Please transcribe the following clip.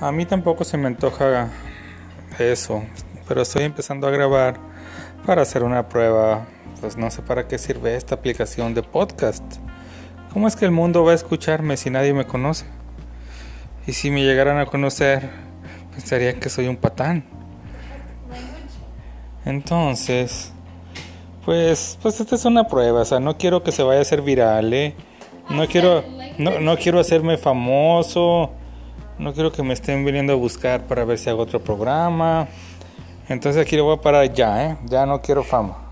A mí tampoco se me antoja eso, pero estoy empezando a grabar para hacer una prueba. Pues no sé para qué sirve esta aplicación de podcast. ¿Cómo es que el mundo va a escucharme si nadie me conoce? Y si me llegaran a conocer, pensarían que soy un patán. Entonces, pues, pues esta es una prueba, o sea, no quiero que se vaya a hacer viral, ¿eh? No quiero, no, no quiero hacerme famoso. No quiero que me estén viniendo a buscar para ver si hago otro programa. Entonces aquí lo voy a parar ya, ¿eh? Ya no quiero fama.